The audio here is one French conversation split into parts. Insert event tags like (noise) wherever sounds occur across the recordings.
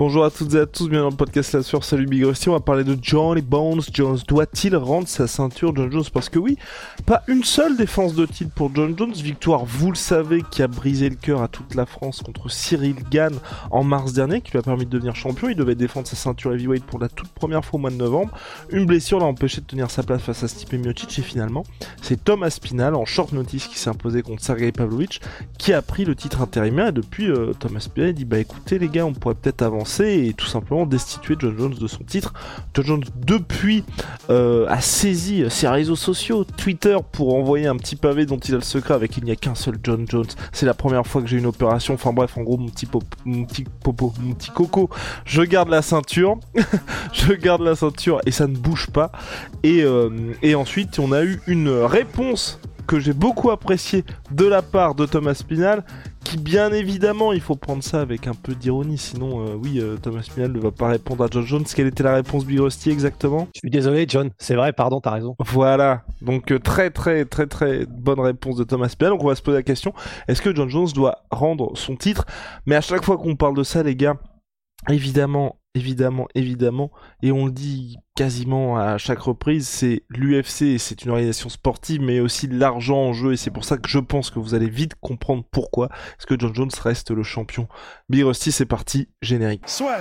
Bonjour à toutes et à tous, bienvenue dans le podcast là sur Salut Big Rusty. On va parler de Johnny Bones Jones. Doit-il rendre sa ceinture John Jones? Parce que oui, pas une seule défense de titre pour John Jones. Victoire, vous le savez, qui a brisé le cœur à toute la France contre Cyril Gann en mars dernier, qui lui a permis de devenir champion. Il devait défendre sa ceinture heavyweight pour la toute première fois au mois de novembre. Une blessure l'a empêché de tenir sa place face à Stipe Miocic et finalement, c'est Thomas Spinal en short notice qui s'est imposé contre Sergei Pavlovich qui a pris le titre intérimaire et depuis euh, Thomas Spinal dit bah écoutez les gars, on pourrait peut-être avancer et tout simplement destituer John Jones de son titre. John Jones depuis euh, a saisi ses réseaux sociaux, Twitter pour envoyer un petit pavé dont il a le secret avec il n'y a qu'un seul John Jones. C'est la première fois que j'ai une opération. Enfin bref, en gros mon petit popo, mon petit coco, je garde la ceinture, (laughs) je garde la ceinture et ça ne bouge pas. Et, euh, et ensuite on a eu une réponse que j'ai beaucoup apprécié de la part de Thomas Spinal, qui bien évidemment, il faut prendre ça avec un peu d'ironie, sinon euh, oui, euh, Thomas Spinal ne va pas répondre à John Jones. Quelle était la réponse Big Rusty exactement? Je suis désolé John, c'est vrai, pardon, t'as raison. Voilà, donc euh, très très très très bonne réponse de Thomas Spinal. Donc on va se poser la question, est-ce que John Jones doit rendre son titre? Mais à chaque fois qu'on parle de ça les gars, évidemment, évidemment, évidemment, et on le dit quasiment à chaque reprise, c'est l'UFC, c'est une organisation sportive, mais aussi l'argent en jeu, et c'est pour ça que je pense que vous allez vite comprendre pourquoi est-ce que John Jones reste le champion. Big Rusty, c'est parti, générique. Soit.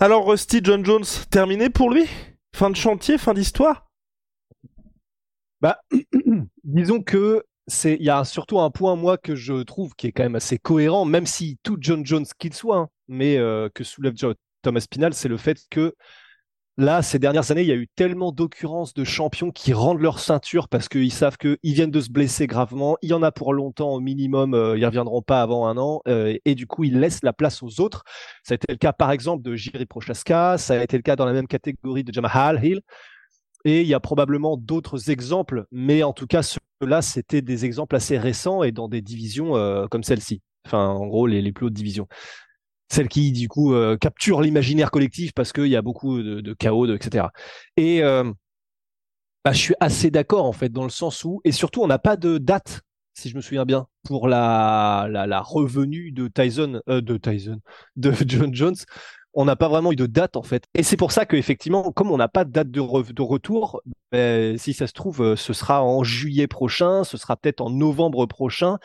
Alors Rusty John Jones, terminé pour lui? Fin de chantier, fin d'histoire? Bah, (clears throat) disons que c'est, il y a surtout un point moi que je trouve qui est quand même assez cohérent, même si tout John Jones qu'il soit, hein, mais euh, que soulève Thomas Spinal, c'est le fait que Là, ces dernières années, il y a eu tellement d'occurrences de champions qui rendent leur ceinture parce qu'ils savent qu'ils viennent de se blesser gravement. Il y en a pour longtemps au minimum, euh, ils ne reviendront pas avant un an. Euh, et du coup, ils laissent la place aux autres. Ça a été le cas, par exemple, de Jiri Prochaska. Ça a été le cas dans la même catégorie de Jamal Hill. Et il y a probablement d'autres exemples, mais en tout cas, ceux-là, c'était des exemples assez récents et dans des divisions euh, comme celle-ci. Enfin, en gros, les plus hautes divisions celle qui du coup euh, capture l'imaginaire collectif parce qu'il y a beaucoup de, chaos, etc. Et euh, bah, je suis assez d'accord en fait dans le sens où et surtout on n'a pas de date si je me souviens bien pour la la, la revenue de Tyson euh, de Tyson de (laughs) John Jones. On n'a pas vraiment eu de date en fait. Et c'est pour ça qu'effectivement, comme on n'a pas de date de, de retour, ben, si ça se trouve, ce sera en juillet prochain, ce sera peut-être en novembre prochain.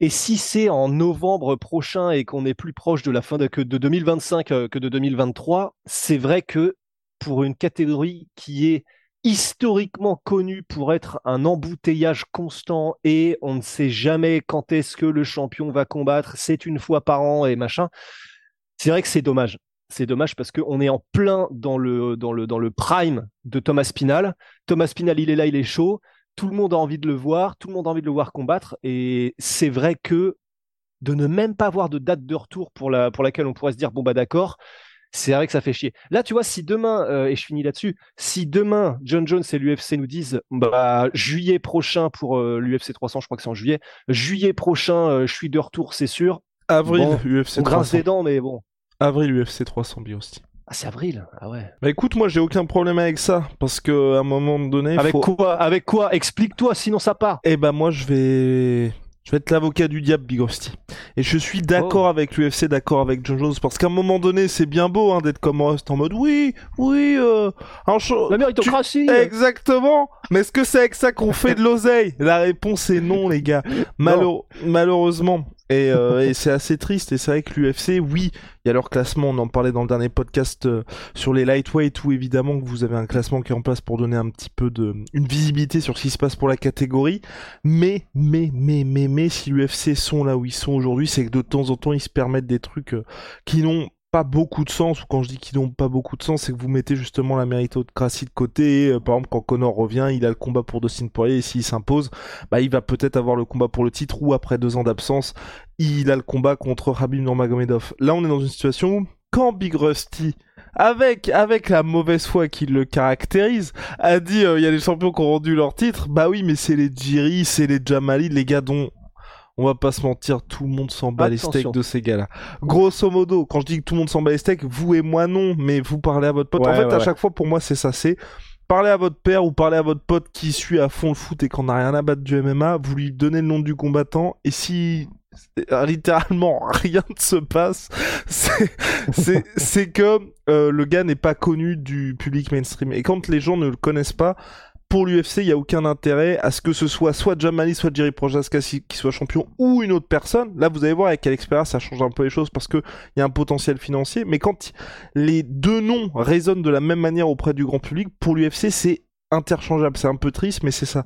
Et si c'est en novembre prochain et qu'on est plus proche de la fin de, que de 2025 euh, que de 2023, c'est vrai que pour une catégorie qui est historiquement connue pour être un embouteillage constant et on ne sait jamais quand est-ce que le champion va combattre, c'est une fois par an et machin. C'est vrai que c'est dommage. C'est dommage parce qu'on est en plein dans le, dans, le, dans le prime de Thomas Spinal. Thomas Spinal, il est là, il est chaud tout le monde a envie de le voir, tout le monde a envie de le voir combattre. Et c'est vrai que de ne même pas avoir de date de retour pour, la, pour laquelle on pourrait se dire bon bah d'accord, c'est vrai que ça fait chier. Là, tu vois, si demain, euh, et je finis là-dessus, si demain John Jones et l'UFC nous disent bah juillet prochain pour euh, l'UFC 300, je crois que c'est en juillet, juillet prochain, euh, je suis de retour, c'est sûr. Avril, UFC 300. On grince des dents, mais bon. Avril, UFC 300, Biosti. Ah, c'est avril. Ah ouais. Bah écoute, moi j'ai aucun problème avec ça parce que à un moment donné. Avec quoi? Avec quoi? Explique-toi, sinon ça part. Eh ben moi je vais. Je vais être l'avocat du diable, Big Et je suis d'accord oh. avec l'UFC, d'accord avec John Jones, parce qu'à un moment donné, c'est bien beau hein, d'être comme Rust en mode oui, oui, euh, un show. La méritocratie. Exactement. Mais est-ce que c'est avec ça qu'on fait de l'oseille? La réponse est non, les gars. Malheureusement. Euh, et, c'est assez triste. Et c'est vrai que l'UFC, oui, il y a leur classement. On en parlait dans le dernier podcast euh, sur les lightweight, où évidemment que vous avez un classement qui est en place pour donner un petit peu de une visibilité sur ce qui se passe pour la catégorie. Mais, mais, mais, mais, mais, si l'UFC sont là où ils sont aujourd'hui, c'est que de temps en temps ils se permettent des trucs euh, qui n'ont pas beaucoup de sens, ou quand je dis qu'ils n'ont pas beaucoup de sens, c'est que vous mettez justement la méritocratie de côté. Euh, par exemple, quand Connor revient, il a le combat pour Dustin Poirier, et s'il s'impose, bah, il va peut-être avoir le combat pour le titre, ou après deux ans d'absence, il a le combat contre Habib Nurmagomedov. Là, on est dans une situation où, quand Big Rusty, avec, avec la mauvaise foi qui le caractérise, a dit, euh, il y a des champions qui ont rendu leur titre, bah oui, mais c'est les Jiri, c'est les Jamali, les gars dont on va pas se mentir, tout le monde s'en bat les steaks de ces gars-là. Grosso modo, quand je dis que tout le monde s'en bat les steaks, vous et moi non, mais vous parlez à votre pote. en fait, à chaque fois, pour moi, c'est ça, c'est parler à votre père ou parler à votre pote qui suit à fond le foot et qu'on n'a rien à battre du MMA, vous lui donnez le nom du combattant et si littéralement (laughs) rien ne se passe, c'est que euh, le gars n'est pas connu du public mainstream. Et quand les gens ne le connaissent pas, pour l'UFC, il n'y a aucun intérêt à ce que ce soit soit Jamali, soit Jerry Projaska qui soit champion ou une autre personne. Là, vous allez voir avec Alex ça change un peu les choses parce qu'il y a un potentiel financier. Mais quand les deux noms résonnent de la même manière auprès du grand public, pour l'UFC, c'est interchangeable. C'est un peu triste, mais c'est ça.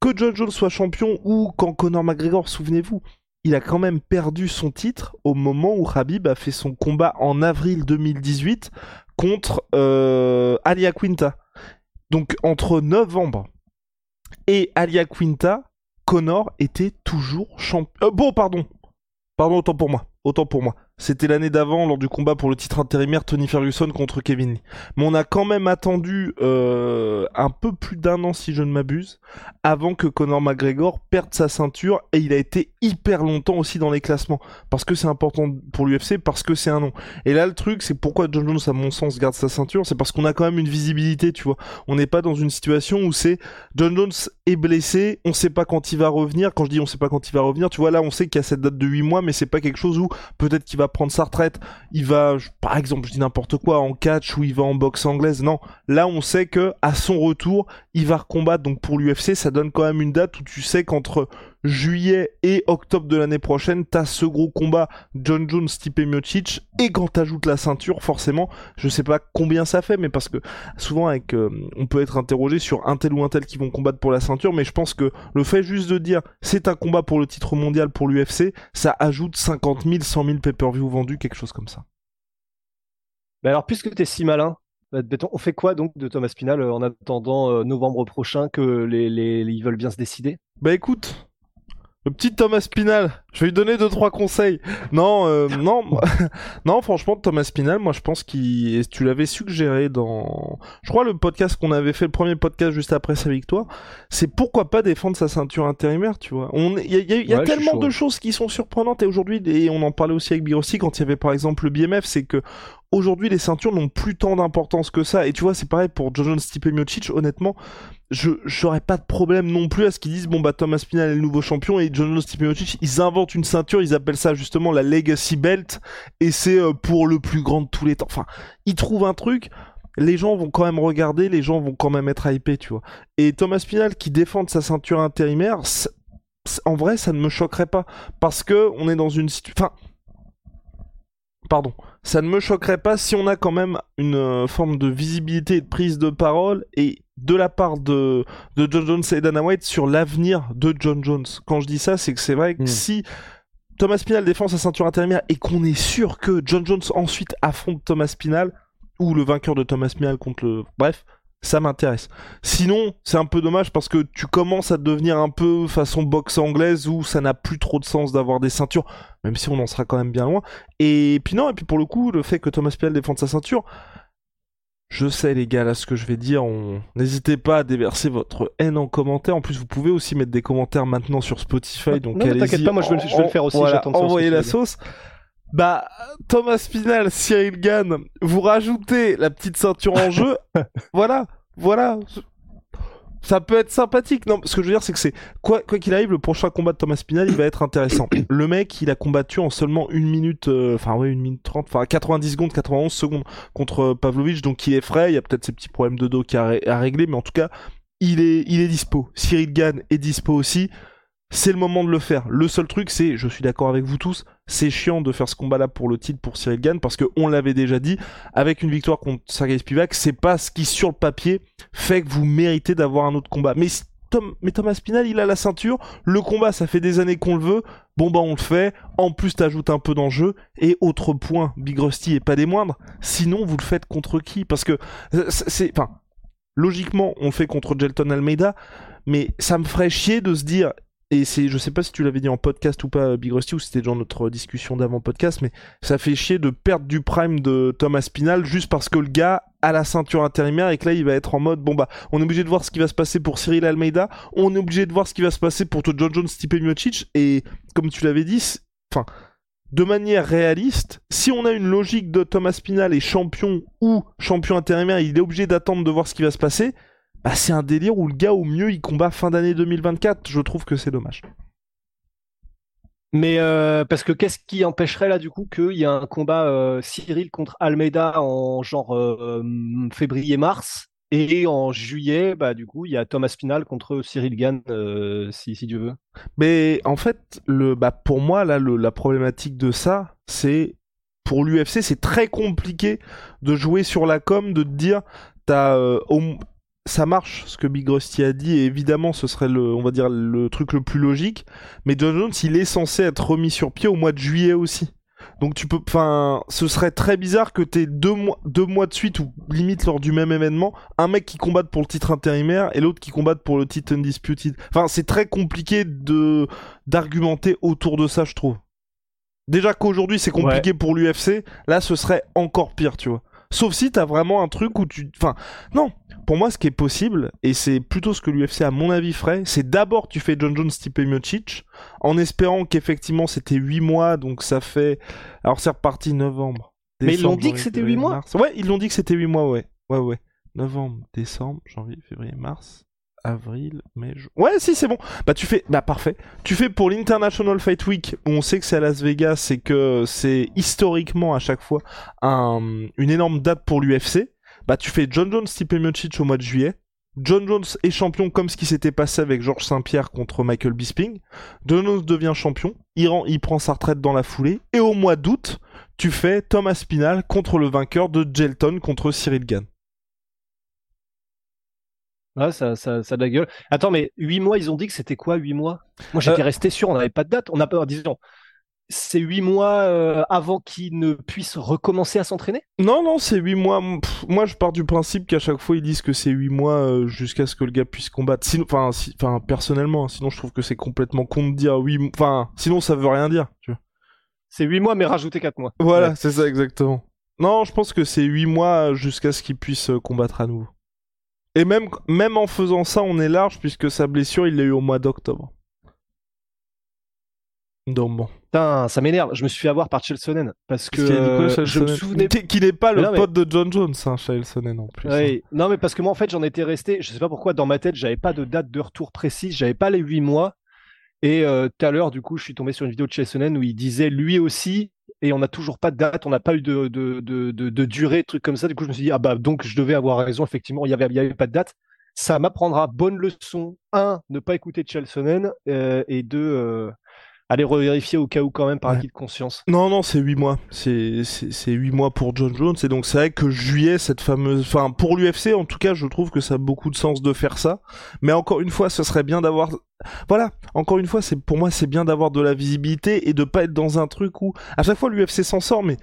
Que John Jones soit champion ou quand Conor McGregor, souvenez-vous, il a quand même perdu son titre au moment où Habib a fait son combat en avril 2018 contre euh, Alia Quinta. Donc entre novembre et Alia Quinta, Connor était toujours champion. Euh, bon, pardon. Pardon, autant pour moi. Autant pour moi. C'était l'année d'avant, lors du combat pour le titre intérimaire Tony Ferguson contre Kevin Lee. Mais on a quand même attendu euh, un peu plus d'un an, si je ne m'abuse, avant que Conor McGregor perde sa ceinture. Et il a été hyper longtemps aussi dans les classements. Parce que c'est important pour l'UFC, parce que c'est un nom. Et là, le truc, c'est pourquoi John Jones, à mon sens, garde sa ceinture. C'est parce qu'on a quand même une visibilité, tu vois. On n'est pas dans une situation où c'est John Jones est blessé, on sait pas quand il va revenir. Quand je dis on sait pas quand il va revenir, tu vois, là, on sait qu'il y a cette date de 8 mois, mais c'est pas quelque chose où peut-être qu'il va prendre sa retraite, il va, par exemple, je dis n'importe quoi, en catch ou il va en boxe anglaise. Non, là on sait que à son retour, il va recombattre. Donc pour l'UFC, ça donne quand même une date où tu sais qu'entre juillet et octobre de l'année prochaine, t'as ce gros combat John Jones, Stipe Miocic, et quand t'ajoutes la ceinture, forcément, je sais pas combien ça fait, mais parce que souvent avec, euh, on peut être interrogé sur un tel ou un tel qui vont combattre pour la ceinture, mais je pense que le fait juste de dire c'est un combat pour le titre mondial pour l'UFC, ça ajoute 50 000, 100 000 pay-per-view vendus, quelque chose comme ça. Mais alors, puisque t'es si malin, on fait quoi donc de Thomas Pinal euh, en attendant euh, novembre prochain que les, les, ils veulent bien se décider? Bah écoute, le petit Thomas Spinal, je vais lui donner deux trois conseils. Non, euh, non, (laughs) non, franchement, Thomas Spinal, moi je pense qu'il, tu l'avais suggéré dans, je crois le podcast qu'on avait fait, le premier podcast juste après sa victoire, c'est pourquoi pas défendre sa ceinture intérimaire, tu vois. On, il y a, tellement de choses qui sont surprenantes et aujourd'hui, et on en parlait aussi avec Birossi quand il y avait par exemple le BMF, c'est que aujourd'hui les ceintures n'ont plus tant d'importance que ça. Et tu vois, c'est pareil pour Jojon Stipe Miocic, honnêtement je j'aurais pas de problème non plus à ce qu'ils disent bon bah Thomas Pinal est le nouveau champion et John Stipe Miocic ils inventent une ceinture ils appellent ça justement la Legacy Belt et c'est euh, pour le plus grand de tous les temps enfin ils trouvent un truc les gens vont quand même regarder les gens vont quand même être hypés tu vois et Thomas Pinal qui défend sa ceinture intérimaire en vrai ça ne me choquerait pas parce que on est dans une situation pardon ça ne me choquerait pas si on a quand même une euh, forme de visibilité et de prise de parole et de la part de, de John Jones et Dana White sur l'avenir de John Jones. Quand je dis ça, c'est que c'est vrai que hmm. si Thomas Pinal défend sa ceinture intérimaire et qu'on est sûr que John Jones ensuite affronte Thomas Pinal, ou le vainqueur de Thomas Pinal contre le... Bref, ça m'intéresse. Sinon, c'est un peu dommage parce que tu commences à devenir un peu façon boxe anglaise où ça n'a plus trop de sens d'avoir des ceintures, même si on en sera quand même bien loin. Et puis non, et puis pour le coup, le fait que Thomas Pinal défende sa ceinture, je sais les gars, là ce que je vais dire, on... n'hésitez pas à déverser votre haine en commentaire. En plus, vous pouvez aussi mettre des commentaires maintenant sur Spotify. Donc non, t'inquiète pas, moi je vais, le faire aussi. Voilà, envoyez la sauce. Bah, Thomas Pinal, Cyril Gann, vous rajoutez la petite ceinture en jeu. (laughs) voilà, voilà ça peut être sympathique. Non, ce que je veux dire, c'est que c'est quoi qu'il arrive, le prochain combat de Thomas Pinal, il va être intéressant. (coughs) le mec, il a combattu en seulement une minute, euh, enfin ouais, une minute trente, enfin 90 secondes, 91 secondes contre euh, Pavlovich, donc il est frais. Il y a peut-être ses petits problèmes de dos qui a, à régler, mais en tout cas, il est il est dispo. Cyril Gann est dispo aussi c'est le moment de le faire. Le seul truc, c'est, je suis d'accord avec vous tous, c'est chiant de faire ce combat-là pour le titre pour Cyril Gann parce que on l'avait déjà dit, avec une victoire contre Sergei Spivak, c'est pas ce qui sur le papier fait que vous méritez d'avoir un autre combat. Mais Tom, mais Thomas Spinal, il a la ceinture. Le combat, ça fait des années qu'on le veut. Bon bah on le fait. En plus, t'ajoutes un peu d'enjeu. Et autre point, Big Rusty est pas des moindres. Sinon, vous le faites contre qui? Parce que euh, c'est, enfin, logiquement, on le fait contre Gelton Almeida. Mais ça me ferait chier de se dire, et c'est, je sais pas si tu l'avais dit en podcast ou pas, Big Rusty, ou c'était dans notre discussion d'avant podcast, mais ça fait chier de perdre du prime de Thomas Spinal juste parce que le gars a la ceinture intérimaire et que là il va être en mode bon bah on est obligé de voir ce qui va se passer pour Cyril Almeida, on est obligé de voir ce qui va se passer pour John Jones, Stipe Miocic et comme tu l'avais dit, enfin de manière réaliste, si on a une logique de Thomas Spinal et champion ou champion intérimaire, il est obligé d'attendre de voir ce qui va se passer. Bah, c'est un délire où le gars au mieux il combat fin d'année 2024. Je trouve que c'est dommage. Mais euh, parce que qu'est-ce qui empêcherait là du coup qu'il y a un combat euh, Cyril contre Almeida en genre euh, février-mars et en juillet, bah du coup il y a Thomas Spinal contre Cyril Gann si, si Dieu veut. Mais en fait, le, bah, pour moi là, la problématique de ça, c'est pour l'UFC, c'est très compliqué de jouer sur la com, de te dire t'as ça marche ce que Big Rusty a dit et évidemment ce serait le on va dire le truc le plus logique mais John Jones il est censé être remis sur pied au mois de juillet aussi donc tu peux enfin ce serait très bizarre que t'aies deux mois deux mois de suite ou limite lors du même événement un mec qui combatte pour le titre intérimaire et l'autre qui combatte pour le titre undisputed enfin c'est très compliqué de d'argumenter autour de ça je trouve déjà qu'aujourd'hui c'est compliqué pour l'UFC là ce serait encore pire tu vois Sauf si t'as vraiment un truc où tu. Enfin, non. Pour moi, ce qui est possible, et c'est plutôt ce que l'UFC, à mon avis, ferait, c'est d'abord tu fais John Jones Stipe Miocic, en espérant qu'effectivement c'était 8 mois, donc ça fait. Alors c'est reparti novembre. Mais ils l'ont dit que c'était 8 mois Ouais, ils l'ont dit que c'était 8 mois, ouais. Ouais, ouais. Novembre, décembre, janvier, février, mars avril, mai, juin. Ouais, si, c'est bon. Bah, tu fais, bah, parfait. Tu fais pour l'International Fight Week, où on sait que c'est à Las Vegas, c'est que c'est historiquement à chaque fois un, une énorme date pour l'UFC. Bah, tu fais John Jones, Stipe Miocic au mois de juillet. John Jones est champion comme ce qui s'était passé avec Georges Saint-Pierre contre Michael Bisping. John Jones devient champion. Il, il prend sa retraite dans la foulée. Et au mois d'août, tu fais Thomas Spinal contre le vainqueur de Gelton contre Cyril Gann. Ouais, ça, ça, ça a de la gueule. Attends, mais 8 mois, ils ont dit que c'était quoi 8 mois? Moi, j'étais euh, resté sûr, on n'avait pas de date. On n'a pas, disons, c'est 8 mois euh, avant qu'il ne puisse recommencer à s'entraîner? Non, non, c'est 8 mois. moi, je pars du principe qu'à chaque fois, ils disent que c'est 8 mois euh, jusqu'à ce que le gars puisse combattre. Sinon, enfin, personnellement, hein, sinon, je trouve que c'est complètement con de dire 8 Enfin, sinon, ça veut rien dire, tu vois. C'est 8 mois, mais rajouter 4 mois. Voilà, c'est ça, exactement. Non, je pense que c'est 8 mois jusqu'à ce qu'il puisse combattre à nouveau. Et même, même en faisant ça, on est large puisque sa blessure, il l'a eu au mois d'octobre. Donc bon. Putain, ça m'énerve. Je me suis fait avoir par Chelsonen parce que je me souvenais qu'il n'est pas le pote de John Jones, hein, Chelsonen en plus. Oui. Hein. Non, mais parce que moi en fait, j'en étais resté. Je sais pas pourquoi dans ma tête, j'avais pas de date de retour précise. J'avais pas les 8 mois. Et euh, tout à l'heure, du coup, je suis tombé sur une vidéo de Chelsonen où il disait lui aussi et on n'a toujours pas de date, on n'a pas eu de, de, de, de, durée, trucs comme ça. Du coup, je me suis dit, ah bah donc je devais avoir raison, effectivement, il n'y avait, y avait pas de date. Ça m'apprendra bonne leçon. Un, ne pas écouter Chelsonen, euh, et deux, euh, aller revérifier au cas où quand même par acquis de conscience. Non, non, c'est 8 mois. C'est, c'est, 8 mois pour John Jones. Et donc c'est vrai que juillet, cette fameuse... Enfin, pour l'UFC, en tout cas, je trouve que ça a beaucoup de sens de faire ça. Mais encore une fois, ce serait bien d'avoir... Voilà, encore une fois, c'est pour moi, c'est bien d'avoir de la visibilité et de pas être dans un truc où... À chaque fois, l'UFC s'en sort, mais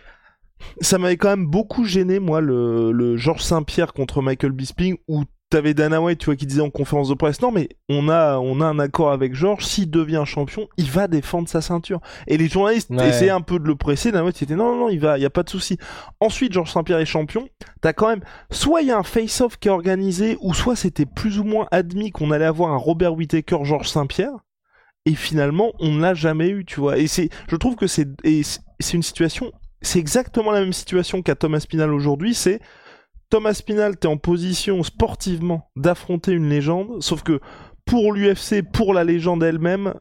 ça m'avait quand même beaucoup gêné, moi, le, le Georges Saint-Pierre contre Michael Bisping, où t'avais Dana White, tu vois, qui disait en conférence de presse, non mais on a, on a un accord avec George, s'il devient champion, il va défendre sa ceinture. Et les journalistes essayaient un peu de le presser, Dana White était non, non, non, il va, il y a pas de souci. Ensuite, Georges Saint-Pierre est champion, t'as quand même, soit il y a un face-off qui est organisé, ou soit c'était plus ou moins admis qu'on allait avoir un Robert Whittaker, Georges Saint-Pierre, et finalement, on ne l'a jamais eu, tu vois. Et c'est, je trouve que c'est, c'est une situation, c'est exactement la même situation qu'à Thomas Spinal aujourd'hui, c'est, Thomas Spinal, t'es en position sportivement d'affronter une légende, sauf que pour l'UFC, pour la légende elle-même,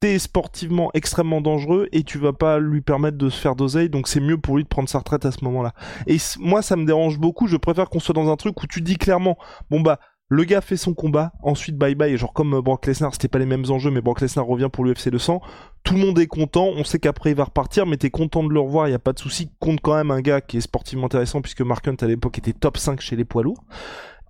t'es sportivement extrêmement dangereux et tu vas pas lui permettre de se faire d'oseille, donc c'est mieux pour lui de prendre sa retraite à ce moment-là. Et moi, ça me dérange beaucoup, je préfère qu'on soit dans un truc où tu dis clairement, bon bah, le gars fait son combat, ensuite bye bye, genre comme euh, Brock Lesnar, c'était pas les mêmes enjeux, mais Brock Lesnar revient pour l'UFC 200. Tout le monde est content, on sait qu'après il va repartir, mais t'es content de le revoir, y a pas de souci. Compte quand même un gars qui est sportivement intéressant, puisque Mark Hunt à l'époque était top 5 chez les poids lourds.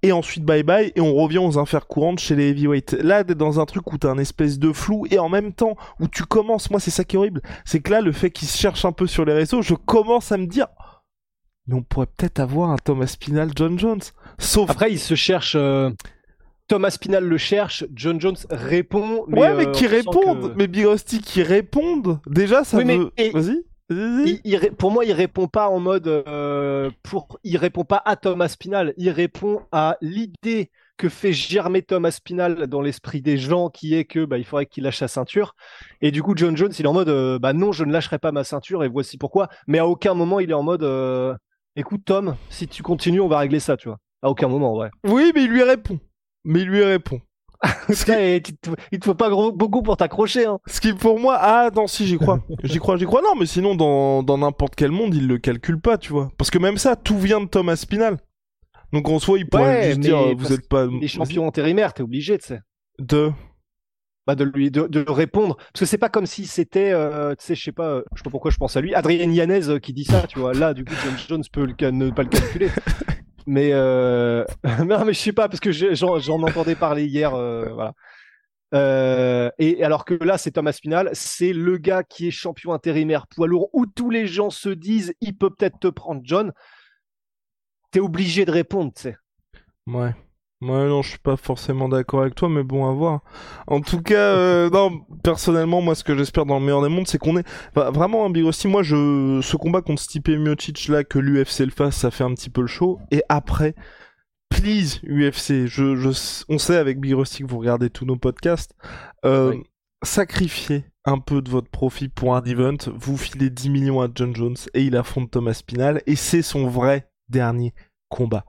Et ensuite bye bye, et on revient aux affaires courantes chez les heavyweights. Là, t'es dans un truc où t'as un espèce de flou, et en même temps, où tu commences, moi c'est ça qui est horrible, c'est que là, le fait qu'il se cherche un peu sur les réseaux, je commence à me dire, mais on pourrait peut-être avoir un Thomas Spinal John Jones. Sauf. Après, il se cherche. Euh, Thomas Spinal le cherche, John Jones répond. Mais ouais, mais euh, qui répondent, que- mais Big Rusty qui répondent. Déjà, ça Oui, et- Vas-y. Il- il pour moi, il répond pas en mode euh, pour. Il répond pas à Thomas Spinal. Il répond à l'idée que fait germer Thomas Spinal dans l'esprit des gens, qui est que bah, il faudrait qu'il lâche sa ceinture. Et du coup, John Jones, il est en mode euh, bah non, je ne lâcherai pas ma ceinture et voici pourquoi. Mais à aucun moment, il est en mode écoute Tom, si tu continues, on va régler ça, tu vois. À aucun moment, ouais. Oui, mais il lui répond. Mais il lui répond. (laughs) Il te- faut pas gros- beaucoup pour t'accrocher. Hein. ce qui, pour moi, ah non, si j'y crois, (laughs) j'y crois, j'y crois. Non, mais sinon dans dans n'importe quel monde, il le calcule pas, tu vois. Parce que même ça, tout vient de Thomas Spinal. Donc en soi, il pourrait Ouais, juste dire, euh, vous êtes pas Les champions intérimaires, t'es obligé, tu sais. de. Bah, de lui de, de répondre. Parce que c'est pas comme si c'était euh, tu sais je sais pas euh, je sais pas pourquoi je pense à lui. Adrien Yanez euh, qui dit ça tu vois. Là du coup John Jones peut le ne pas le calculer. (laughs) Mais euh... (laughs) non mais je sais pas parce que j'en j'en entendais parler hier euh, voilà. Euh, et alors que là c'est Thomas Spinal c'est le gars qui est champion intérimaire poids lourd où tous les gens se disent il peut peut-être te prendre John. T'es obligé de répondre tu sais. Ouais. Ouais, non, je suis pas forcément d'accord avec toi, mais bon, à voir. En tout cas, euh, (laughs) non, personnellement, moi, ce que j'espère dans le meilleur des mondes, c'est qu'on est vraiment un Big Rusty. Moi, je, ce combat contre Stipe Miocic là, que l'UFC le fasse, ça fait un petit peu le show. Et après, please, UFC, je, je, on sait avec Big Rusty que vous regardez tous nos podcasts, euh, Oui. sacrifiez un peu de votre profit pour un event. Vous filez 10 millions à John Jones et il affronte Thomas Spinal et c'est son vrai dernier combat.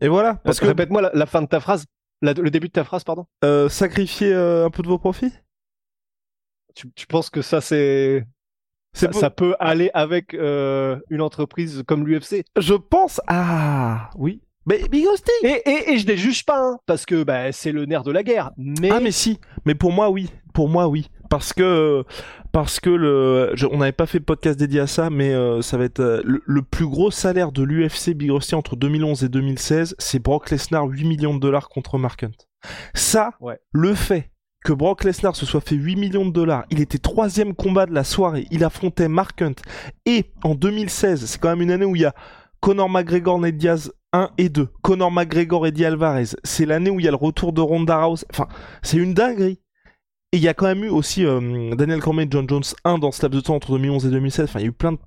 Et voilà, parce que répète-moi la, la fin de ta phrase La- le début de ta phrase pardon euh, sacrifier euh, un peu de vos profits? Tu, tu penses que ça c'est ça, peut aller avec euh, une entreprise comme l'UFC Je pense. Ah, oui. Mais Big et, et, et je les juge pas hein, parce que bah, c'est le nerf de la guerre mais, Ah, mais si. Mais pour moi, oui. Pour moi, oui. Parce que. Parce que le. je- on n'avait pas fait de podcast dédié à ça, mais euh, ça va être. euh, le, le plus gros salaire de l'UFC Big Rusty entre 2011 et 2016, c'est Brock Lesnar, 8 millions de dollars contre Mark Hunt. Ça, Ouais. le fait que Brock Lesnar se soit fait 8 millions de dollars, il était troisième combat de la soirée, il affrontait Mark Hunt, et en 2016, c'est quand même une année où il y a Conor McGregor, Ned Diaz 1 et 2, Conor McGregor, Eddie Alvarez, c'est l'année où il y a le retour de Ronda Rousey, enfin, c'est une dinguerie. Et il y a quand même eu aussi euh, Daniel Cormier et John Jones 1 dans ce laps de temps entre 2011 et 2016, enfin, il y a eu plein de...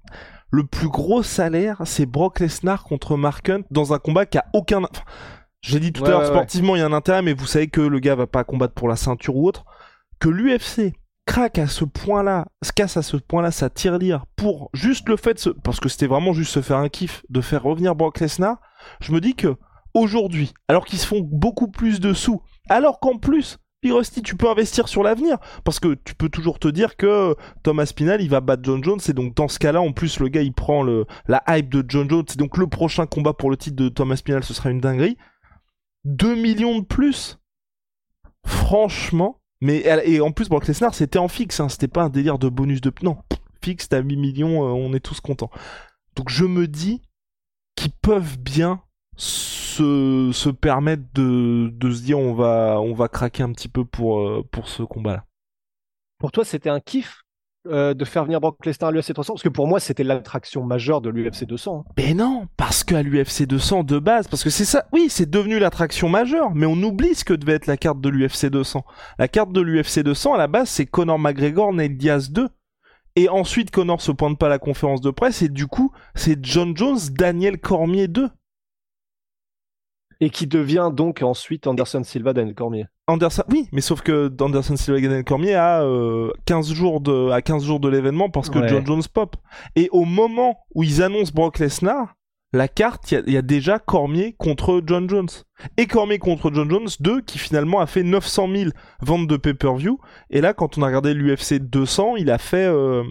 Le plus gros salaire, c'est Brock Lesnar contre Mark Hunt dans un combat qui a aucun... Enfin, j'ai dit tout Ouais, à l'heure, ouais, sportivement, il y a un intérêt, mais vous savez que le gars va pas combattre pour la ceinture ou autre. Que l'UFC craque à ce point-là, se casse à ce point-là sa tirelire pour juste le fait de se... Parce que c'était vraiment juste se faire un kiff de faire revenir Brock Lesnar. Je me dis que aujourd'hui, alors qu'ils se font beaucoup plus de sous, alors qu'en plus, Rusty, tu peux investir sur l'avenir. Parce que tu peux toujours te dire que Thomas Spinal, il va battre John Jones. Et donc, dans ce cas-là, en plus, le gars, il prend la hype de John Jones. Et donc, le prochain combat pour le titre de Thomas Spinal, ce sera une dinguerie. 2 millions de plus. Franchement. Mais, et en plus, Brock Lesnar, c'était en fixe. Hein, c'était pas un délire de bonus de. Non, fixe, t'as 8 millions, euh, on est tous contents. Donc, je me dis qu'ils peuvent bien se, se permettre de, de se dire on va, on va craquer un petit peu pour, euh, pour ce combat-là. pour toi c'était un kiff euh, de faire venir Brock Lesnar à l'UFC 300 parce que pour moi c'était l'attraction majeure de l'UFC 200 hein. Mais non, parce qu'à l'UFC 200 de base, parce que c'est ça, oui, c'est devenu l'attraction majeure, mais on oublie ce que devait être la carte de l'UFC 200. La carte de l'UFC 200, à la base, c'est Conor McGregor, Nate Diaz 2. Et ensuite, Conor se pointe pas à la conférence de presse, et du coup, c'est John Jones, Daniel Cormier 2. Et qui devient donc ensuite Anderson Silva Daniel Cormier Anderson, oui, mais sauf que Anderson Silva Daniel Cormier a euh, 15 jours de, à 15 jours de l'événement parce que Ouais. John Jones pop. Et au moment où ils annoncent Brock Lesnar, la carte, il y a- il y, a déjà Cormier contre John Jones. Et Cormier contre John Jones 2 qui finalement a fait 900 000 ventes de pay-per-view. Et là, quand on a regardé l'UFC 200, il a fait, euh,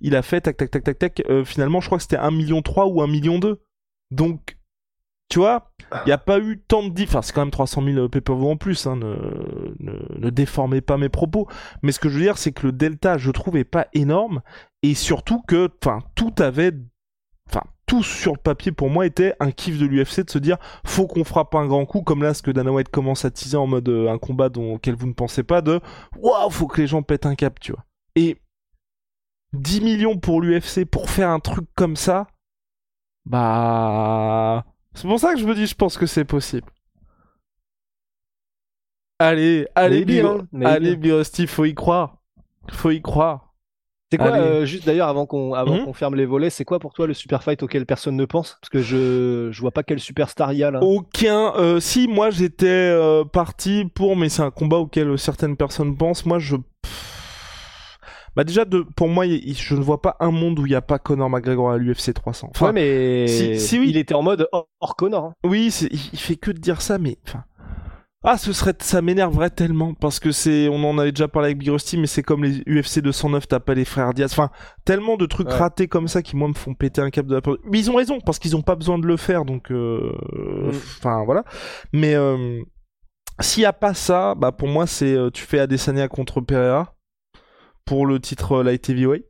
il a fait tac tac tac tac tac. euh, finalement, je crois que c'était 1 million 3 ou 1 million 2. Donc, tu vois, il n'y a pas eu tant de diff. Enfin, c'est quand même 300 000 pay-per-view en plus. Hein, ne, ne, ne déformez pas mes propos. Mais ce que je veux dire, c'est que le delta, je trouve, est pas énorme. Et surtout que, enfin, tout avait. Enfin, tout sur le papier pour moi était un kiff de l'UFC de se dire faut qu'on frappe un grand coup comme là ce que Dana White commence à teaser en mode euh, un combat dont, auquel vous ne pensez pas de waouh faut que les gens pètent un cap tu vois et 10 millions pour l'UFC pour faire un truc comme ça bah c'est pour ça que je me dis je pense que c'est possible Allez, allez, Maybe, hein, maybe. allez, faut y croire. Faut y croire. C'est quoi, euh, juste d'ailleurs, avant qu'on avant Mhm. qu'on ferme les volets, c'est quoi pour toi le super fight auquel personne ne pense? Parce que je, je vois pas quel superstar il y a là. Aucun. euh, si, moi j'étais euh, parti pour, mais c'est un combat auquel certaines personnes pensent. Moi, je. Bah déjà, de, pour moi, je ne vois pas un monde où il n'y a pas Conor McGregor à l'UFC 300. Enfin, ouais, mais si- si oui. il était en mode hors, hors Connor. hein. Oui, il fait que de dire ça, mais enfin. Ah, ce serait, ça m'énerverait tellement parce que c'est, on en avait déjà parlé avec Big Rusty, mais c'est comme les UFC 209, t'as pas les frères Diaz. Enfin, tellement de trucs Ouais. ratés comme ça qui moi me font péter un câble de la porte. Mais ils ont raison parce qu'ils ont pas besoin de le faire, donc, euh, Mm. enfin voilà. Mais euh, s'il y a pas ça, bah pour moi c'est, euh, tu fais Adesanya contre Pereira pour le titre euh, light heavyweight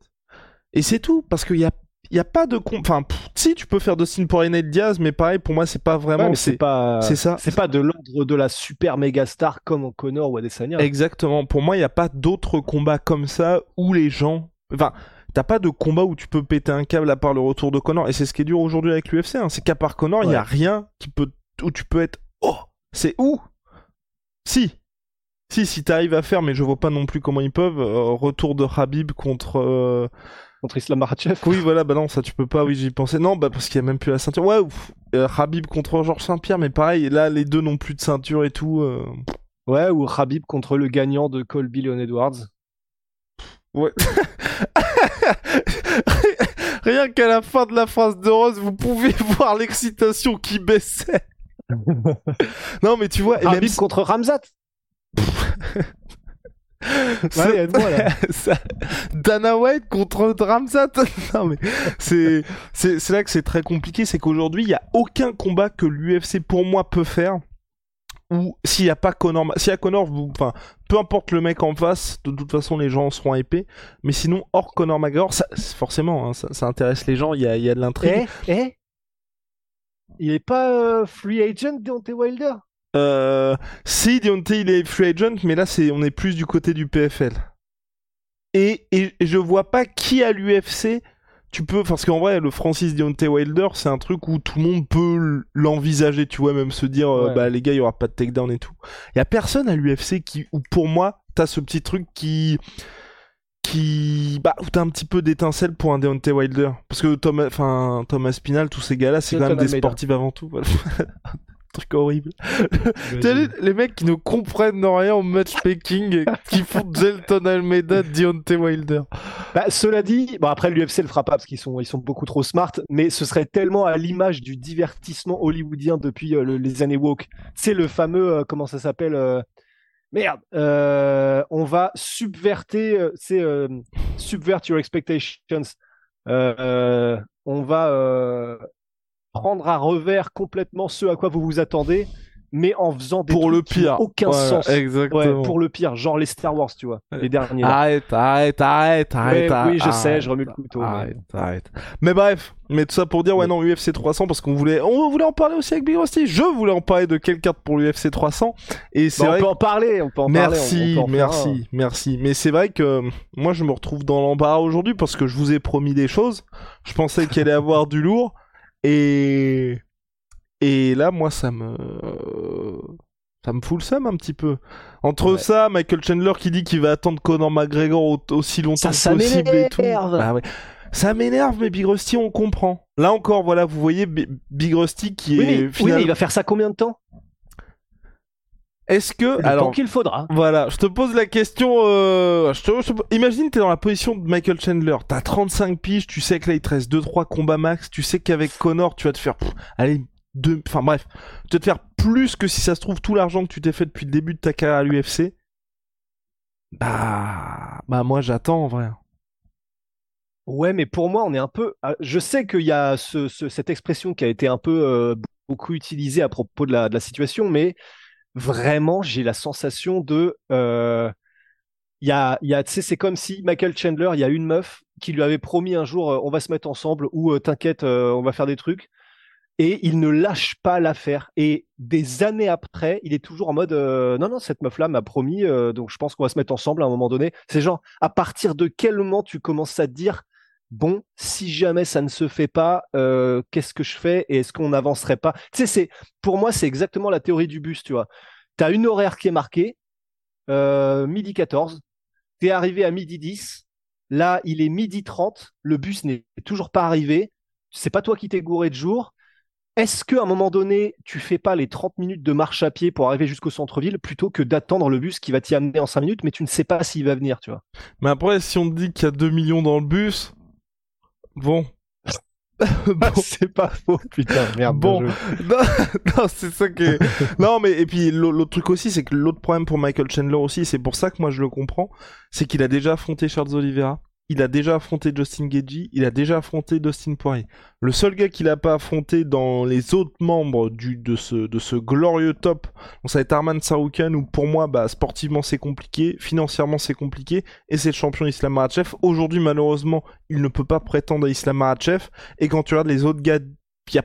et c'est tout parce qu'il y a, il y a pas de, enfin, pff, si tu peux faire Dustin Poirier et Diaz, mais pareil pour moi c'est pas vraiment, Ouais, c'est pas c'est ça. c'est pas de l'ordre de la super méga star comme en Connor ou Adesanya. Exactement. Pour moi, il n'y a pas d'autres combats comme ça où les gens. Enfin, t'as pas de combat où tu peux péter un câble à part le retour de Connor. Et c'est ce qui est dur aujourd'hui avec l'UFC. Hein. C'est qu'à part Connor, il y a rien qui peut où tu peux être. Oh, c'est où? Si. Si, si t'arrives à faire, mais je vois pas non plus comment ils peuvent. euh, retour de Habib contre. euh, Contre Islam Makhachev. Oui, voilà, bah non, ça tu peux pas. Oui, j'y pensais. Non, bah parce qu'il y a même plus la ceinture. Ouais, ouf, euh, Habib contre Georges Saint-Pierre, mais pareil, là, les deux n'ont plus de ceinture et tout. euh, Ouais, ou Khabib contre le gagnant de Colby Leon Edwards. Ouais. (laughs) Rien qu'à la fin de la phrase de Rose, vous pouvez (laughs) voir l'excitation qui baissait. (laughs) Non, mais tu vois, et même contre Ramzat. (laughs) Ouais, aide-moi, là. ça- Dana White contre Ramzat. (laughs) non, mais c'est, c'est, là que c'est très compliqué, c'est qu'aujourd'hui, il n'y a aucun combat que l'UFC pour moi peut faire où s'il n'y a pas Connor, s'il y a Connor, vous- enfin, peu importe le mec en face, de toute façon, les gens seront épais. Mais sinon, hors Connor McGregor, ça, forcément, hein, ça, ça intéresse les gens, il y a, y a de l'intrigue. Eh, eh Il est pas euh, free agent Deontay Wilder? Euh, si Deontay il est free agent, mais là c'est on est plus du côté du PFL. Et, et, je vois pas qui à l'UFC tu peux parce qu'en vrai le Francis Deontay Wilder c'est un truc où tout le monde peut l'envisager, tu vois même se dire euh, bah les gars il y aura pas de takedown et tout. Il y a personne à l'UFC qui où pour moi t'as ce petit truc qui qui bah où t'as un petit peu d'étincelle pour un Deontay Wilder parce que Thomas enfin Thomas Spinal tous ces gars là c'est quand même des sportifs avant tout voilà. (laughs) truc horrible les mecs qui ne comprennent rien au matchmaking et qui font Zelton Almeida, Deontay Wilder. Bah, cela dit, bon après l'UFC le fera pas parce qu'ils sont, ils sont beaucoup trop smart, mais ce serait tellement à l'image du divertissement hollywoodien depuis euh, le- les années woke. C'est le fameux, euh, comment ça s'appelle euh, Merde, euh, on va subverter, euh, c'est euh, subvert your expectations. Euh, euh, on va euh, prendre à revers complètement ce à quoi vous vous attendez, mais en faisant des Pour trucs le qui n'ont pire. aucun Voilà, sens. Exactement. Ouais, pour le pire, genre les Star Wars, tu vois, les derniers. Arrête, arrête, arrête, arrête. Ouais, oui, je sais, arrête, je remue le couteau, mais- Arrête, arrête. Mais bref, mais tout ça pour dire, ouais, Oui. non, UFC 300, parce qu'on voulait, on voulait en parler aussi avec Big Rusty. Je voulais en parler de quelle carte pour l'UFC 300. Et c'est Bah, vrai on peut en parler, on peut en parler. Merci, on- on peut en faire merci, merci. Mais c'est vrai que euh, moi je me retrouve dans l'embarras aujourd'hui parce que je vous ai promis des choses. Je pensais qu'il allait avoir du lourd et et là moi ça me ça me fout le seum un petit peu. Entre Ouais. ça, Michael Chandler qui dit qu'il va attendre Conor McGregor au- aussi longtemps Ça, que possible et tout. m'énerve. Bah ouais. Ça m'énerve, mais Big Rusty, on comprend. Là encore, voilà, vous voyez Bi- Big Rusty qui Oui, est mais, oui, mais il va faire ça combien de temps? Est-ce que Le alors temps qu'il faudra. Voilà, je te pose la question. euh, je te- je te- Imagine, t'es dans la position de Michael Chandler. T'as 35 piges, tu sais que là il te reste 2-3 combats max. Tu sais qu'avec Connor, tu vas te faire. pff, allez, deux. Enfin bref, tu vas te faire plus que si ça se trouve tout l'argent que tu t'es fait depuis le début de ta carrière à l'UFC. Bah. Bah, moi j'attends en vrai. Ouais, mais pour moi, on est un peu. ah, Je sais qu'il y a ce- ce- cette expression qui a été un peu euh, beaucoup utilisée à propos de la, de la situation, mais vraiment, j'ai la sensation de. euh, y a, c'est comme si Michael Chandler, il y a une meuf qui lui avait promis un jour, euh, on va se mettre ensemble, ou euh, t'inquiète, euh, on va faire des trucs. Et il ne lâche pas l'affaire. Et des années après, il est toujours en mode non, non, cette meuf-là m'a promis, donc je pense qu'on va se mettre ensemble à un moment donné. C'est genre, à partir de quel moment tu commences à te dire bon, si jamais ça ne se fait pas, euh, qu'est-ce que je fais et est-ce qu'on n'avancerait pas? Pour moi, c'est exactement la théorie du bus, tu vois. tu as une horaire qui est marquée, euh, midi 14, tu es arrivé à midi 10, là il est midi 30, le bus n'est toujours pas arrivé, c'est pas toi qui t'es gouré de jour. Est-ce qu'à un moment donné, tu fais pas les 30 minutes de marche à pied pour arriver jusqu'au centre-ville plutôt que d'attendre le bus qui va t'y amener en 5 minutes, mais tu ne sais pas s'il va venir, tu vois? Mais après, si on te dit qu'il y a 2 millions dans le bus, bon, (laughs) (laughs) c'est pas faux, putain, merde. Bon, (laughs) non, c'est ça qui est... non, mais et puis l'autre truc aussi, c'est que l'autre problème pour Michael Chandler aussi, c'est pour ça que moi je le comprends, c'est qu'il a déjà affronté Charles Oliveira il a déjà affronté Justin Gagey, il a déjà affronté Dustin Poirier. Le seul gars qu'il n'a pas affronté dans les autres membres de, ce, glorieux top, ça va être Arman Saroukan, où pour moi, bah, sportivement c'est compliqué, financièrement c'est compliqué, et c'est le champion Islam Makhachev. Aujourd'hui, malheureusement, il ne peut pas prétendre à Islam Makhachev, et quand tu regardes les autres gars, y a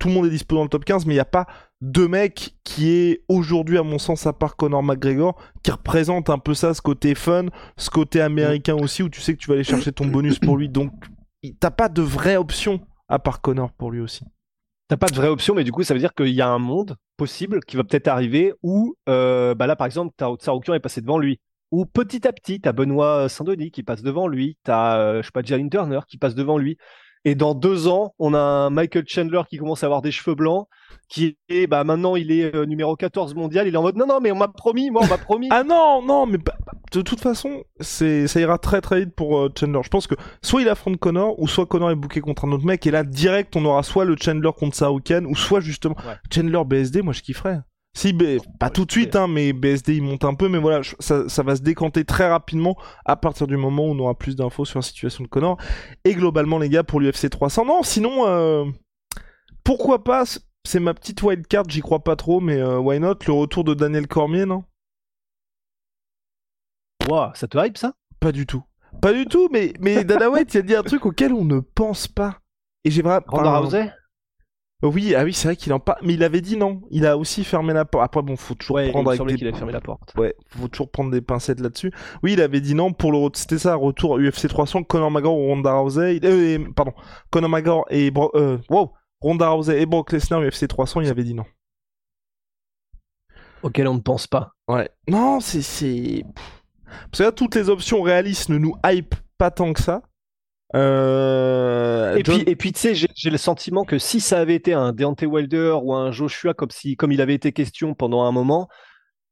tout le monde est dispo dans le top 15, mais il n'y a pas deux mecs qui est aujourd'hui, à mon sens, à part Conor McGregor, qui représente un peu ça, ce côté fun, ce côté américain aussi, où tu sais que tu vas aller chercher ton bonus pour lui. Donc, t'as pas de vraie option à part Conor pour lui aussi. T'as pas de vraie option, mais du coup, ça veut dire qu'il y a un monde possible qui va peut-être arriver où, euh, bah là, par exemple, Tsaroukian est passé devant lui. Ou petit à petit, t'as Benoît Saint-Denis qui passe devant lui, t'as, euh, je sais pas, Jalen Turner qui passe devant lui. Et dans deux ans, on a un Michael Chandler qui commence à avoir des cheveux blancs, qui est, bah maintenant il est euh, numéro 14 mondial. Il est en mode non, non, mais on m'a promis, moi on m'a promis. (laughs) ah non, non, mais de toute façon, c'est, ça ira très très vite pour euh, Chandler. Je pense que soit il affronte Connor, ou soit Connor est booké contre un autre mec, et là direct on aura soit le Chandler contre Saouken, ou soit justement Chandler BSD, moi je kifferais. Si, pas tout de suite, hein, mais BSD il monte un peu, mais voilà, ça, ça, va se décanter très rapidement à partir du moment où on aura plus d'infos sur la situation de Connor. Et globalement, les gars, pour l'UFC 300, non, sinon, euh, pourquoi pas, c'est ma petite wildcard, j'y crois pas trop, mais euh, why not, le retour de Daniel Cormier, non? Wow, ça te hype ça? Pas du tout. Pas du tout, mais, mais Dana White, il a dit un truc auquel on ne pense pas. Et j'ai vraiment. Oui, ah oui, c'est vrai qu'il en parle, mais il avait dit non. Il a aussi fermé la porte. Après, bon, faut toujours prendre avec des... qu'il fermé la porte. Ouais, faut toujours prendre des pincettes là-dessus. Oui, il avait dit non pour le c'était ça, retour UFC 300, Conor McGregor ou Ronda Rousey. Euh, pardon, Conor McGregor et euh, wow, Ronda Rousey et Brock Lesnar UFC 300, il avait dit non. Auquel on ne pense pas. Ouais. Non, c'est c'est parce que là, toutes les options réalistes ne nous hype pas tant que ça. Euh, et, puis, et puis, tu sais, j'ai le sentiment que si ça avait été un Deontay Wilder ou un Joshua, comme, si, comme il avait été question pendant un moment,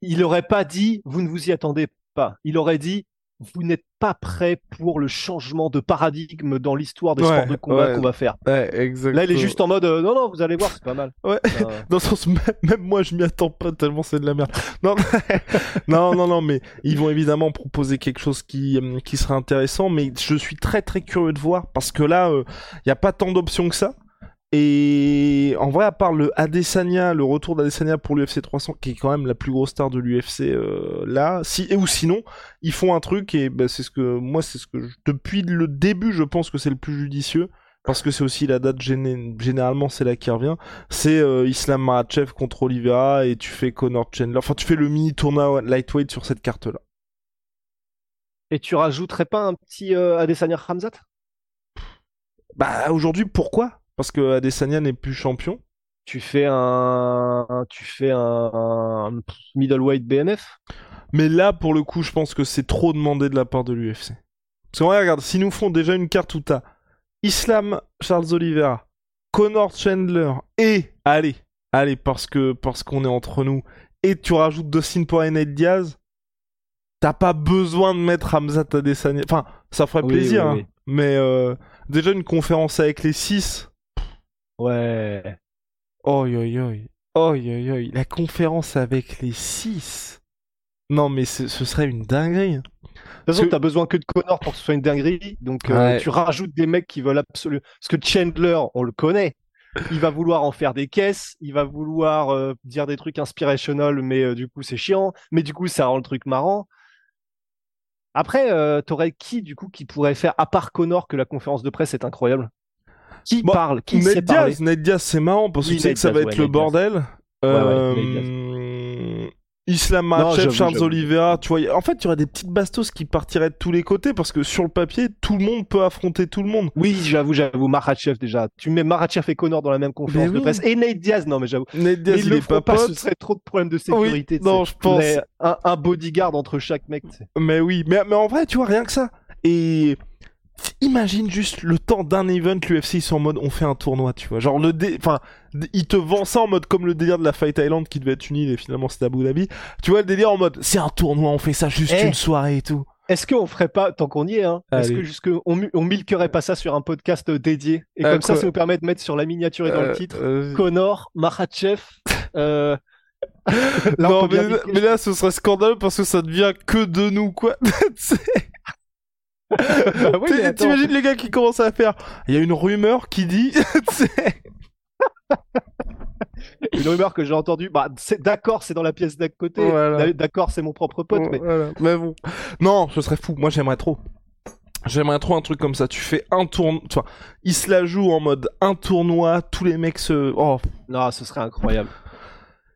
il n'aurait pas dit vous ne vous y attendez pas. Il aurait dit vous n'êtes pas prêt pour le changement de paradigme dans l'histoire des sports de combat qu'on va faire. Là, il est juste en mode euh, non, non, vous allez voir, c'est pas mal. Ouais. (laughs) dans le sens, même, moi, je m'y attends pas tellement c'est de la merde. Non, (laughs) non, non, non, mais ils vont évidemment proposer quelque chose qui, euh, qui sera intéressant, mais je suis très, très curieux de voir parce que là, il euh, n'y a pas tant d'options que ça. Et en vrai, à part le Adesanya, le retour d'Adesanya pour l'UFC 300, qui est quand même la plus grosse star de l'UFC euh, là, si ou sinon, ils font un truc et bah, c'est ce que moi, c'est ce que depuis le début, je pense que c'est le plus judicieux parce que c'est aussi la date généralement c'est là qui revient. C'est euh, Islam Makhachev contre Oliveira et tu fais Conor Chandler. Enfin, tu fais le mini tournoi lightweight sur cette carte là. Et tu rajouterais pas un petit euh, Adesanya Hamzat Bah aujourd'hui, pourquoi? Parce que Adesanya n'est plus champion. Tu fais un, tu fais un, middleweight BNF. Mais là, pour le coup, je pense que c'est trop demandé de la part de l'UFC. Parce que regarde, s'ils nous font déjà une carte où t'as Islam Charles Oliveira, Connor Chandler et allez, allez parce que parce qu'on est entre nous et tu rajoutes Dustin Poirier et Diaz, t'as pas besoin de mettre Hamzat Adesanya. Enfin, ça ferait plaisir, hein. mais euh, déjà une conférence avec les 6 Ouais. Oh yo yo. Oh yo yo. La conférence avec les 6. Non mais ce serait une dinguerie. De toute façon, t'as besoin que de Connor pour que ce soit une dinguerie. Donc euh, tu rajoutes des mecs qui veulent absolument. Parce que Chandler, on le connaît. Il va vouloir en faire des caisses. Il va vouloir euh, dire des trucs inspirational, mais euh, du coup c'est chiant. Mais du coup ça rend le truc marrant. Après, t'aurais qui du coup qui pourrait faire à part Connor que la conférence de presse est incroyable? Qui parle Qui Ned Diaz, Ned Diaz, c'est marrant parce que tu sais que ça va être le bordel. Euh, Islam Makhachev, Charles Oliveira, tu vois, en fait, il y aurait des petites bastos qui partiraient de tous les côtés parce que sur le papier, tout le monde peut affronter tout le monde. Oui, j'avoue, j'avoue, Makhachev déjà. Tu mets Makhachev et Connor dans la même conférence de presse et Nate Diaz, non mais j'avoue. Nate Diaz, il, est pas, pas ce serait trop de problèmes de sécurité. non, je pense. Un, un, bodyguard entre chaque mec. Mais oui, mais, mais en vrai, tu vois, rien que ça. Et Imagine juste le temps d'un event, l'UFC ils sont en mode on fait un tournoi, tu vois. Genre le dé... enfin, ils te vendent ça en mode comme le délire de la Fight Island qui devait être une île et finalement c'était Abu Dhabi. Tu vois le délire en mode c'est un tournoi, on fait ça juste eh. une soirée et tout. Est-ce qu'on ferait pas, tant qu'on y est, hein, est-ce que jusque on, on milquerait pas ça sur un podcast dédié? Et comme ça, ça nous permet de mettre sur la miniature et dans le euh, titre euh, Connor, Makhachev. euh... (laughs) non, mais, mais, là, ce serait scandaleux parce que ça devient que de nous, quoi. (laughs) bah oui, T'imagines les gars qui commencent à faire. Il y a une rumeur qui dit. (laughs) une rumeur que j'ai entendue. Bah, d'accord, c'est dans la pièce d'à côté. D'accord, c'est mon propre pote. mais... mais bon. Non, ce serait fou. Moi, j'aimerais trop. J'aimerais trop un truc comme ça. Tu fais un tournoi. Enfin, il se la joue en mode un tournoi. Tous les mecs se. Oh. Non, ce serait incroyable.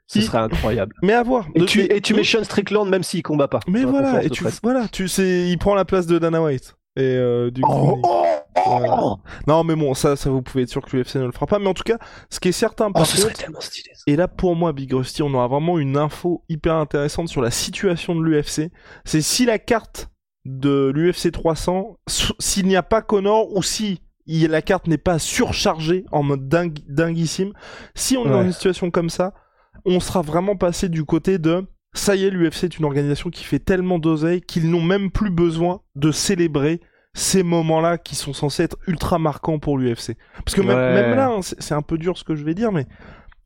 Ce serait incroyable. Mais à voir. Et, tu, et tu mets Sean Strickland même s'il combat pas. Mais voilà, et tu, voilà, tu sais, il prend la place de Dana White. Et euh, du coup. Oh, oh, non, mais bon, ça, ça vous pouvez être sûr que l'UFC ne le fera pas. Mais en tout cas, ce qui est certain, par oh, ce serait tellement stylé. Et là, pour moi, Big Rusty, on aura vraiment une info hyper intéressante sur la situation de l'UFC. C'est si la carte de l'UFC 300, s'il n'y a pas Connor ou si la carte n'est pas surchargée en mode dingue, dinguissime, si on est dans une situation comme ça, on sera vraiment passé du côté de ça y est, l'UFC est une organisation qui fait tellement d'oseille qu'ils n'ont même plus besoin de célébrer ces moments-là qui sont censés être ultra marquants pour l'UFC. Parce que même, là, hein, c'est un peu dur ce que je vais dire, mais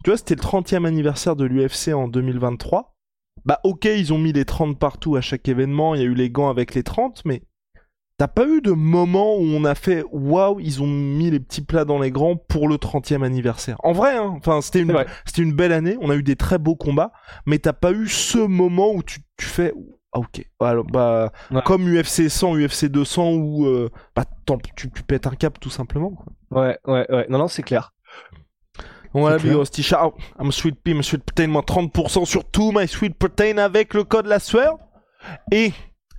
tu vois, c'était le 30e anniversaire de l'UFC en 2023. Bah ok, ils ont mis les 30 partout à chaque événement, il y a eu les gants avec les 30, mais T'as pas eu de moment où on a fait waouh, ils ont mis les petits plats dans les grands pour le 30e anniversaire? En vrai, hein, enfin c'était une c'était une belle année, on a eu des très beaux combats, mais t'as pas eu ce moment où tu, tu fais ah, ok, alors, bah comme UFC 100, UFC 200 où euh, bah tu, tu pètes un cap tout simplement. Ouais, ouais, ouais. Non, non, c'est clair. Voilà, Big Rusty Shout. I'm Sweet Pea, I'm Sweet Protein, moins 30% sur tout My Sweet Protein avec le code la sueur. Et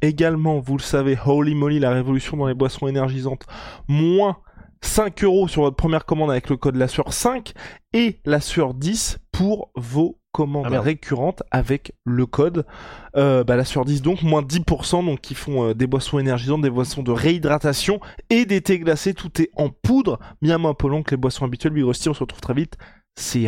Également, vous le savez, Holy Moly, la révolution dans les boissons énergisantes, moins 5 euros sur votre première commande avec le code la sueur 5 et la sueur 10 pour vos commandes ah, récurrentes avec le code euh, bah, la sueur 10 donc moins 10% donc qui font euh, des boissons énergisantes des boissons de réhydratation et des thés glacés. Tout est en poudre. Bien moins polluant que les boissons habituelles Big on se retrouve très vite. See